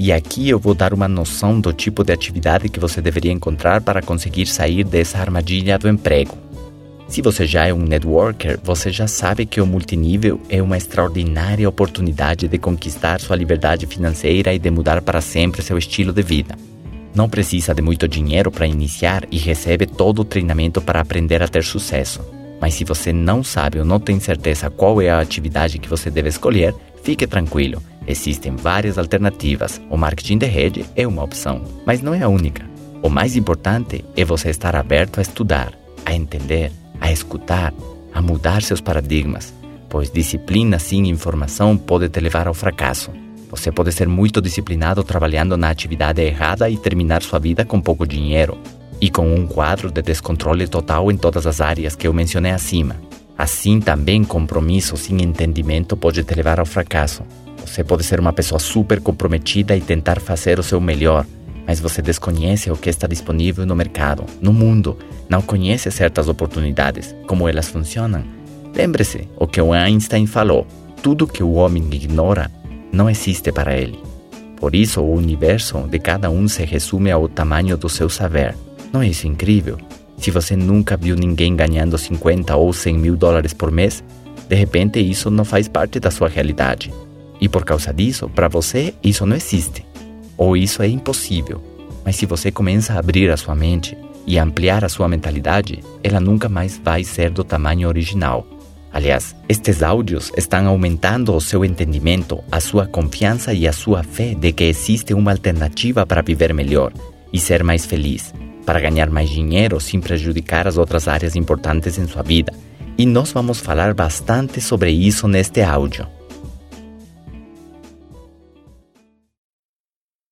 E aqui eu vou dar uma noção do tipo de atividade que você deveria encontrar para conseguir sair dessa armadilha do emprego. Se você já é um networker, você já sabe que o multinível é uma extraordinária oportunidade de conquistar sua liberdade financeira e de mudar para sempre seu estilo de vida. Não precisa de muito dinheiro para iniciar e recebe todo o treinamento para aprender a ter sucesso. Mas se você não sabe ou não tem certeza qual é a atividade que você deve escolher, fique tranquilo. Existem várias alternativas. O marketing de rede é uma opção, mas não é a única. O mais importante é você estar aberto a estudar, a entender a escutar, a mudar seus paradigmas, pois disciplina sem informação pode te levar ao fracasso. Você pode ser muito disciplinado trabalhando na atividade errada e terminar sua vida com pouco dinheiro e com um quadro de descontrole total em todas as áreas que eu mencionei acima. Assim, também compromisso sem entendimento pode te levar ao fracasso. Você pode ser uma pessoa super comprometida e tentar fazer o seu melhor, mas você desconhece o que está disponível no mercado, no mundo, não conhece certas oportunidades, como elas funcionam. Lembre-se o que o Einstein falou: tudo que o homem ignora não existe para ele. Por isso, o universo de cada um se resume ao tamanho do seu saber. Não é isso incrível? Se você nunca viu ninguém ganhando 50 ou 100 mil dólares por mês, de repente isso não faz parte da sua realidade. E por causa disso, para você, isso não existe ou isso é impossível. Mas se você começa a abrir a sua mente e ampliar a sua mentalidade, ela nunca mais vai ser do tamanho original. Aliás, estes áudios estão aumentando o seu entendimento, a sua confiança e a sua fé de que existe uma alternativa para viver melhor e ser mais feliz, para ganhar mais dinheiro sem prejudicar as outras áreas importantes em sua vida. E nós vamos falar bastante sobre isso neste áudio.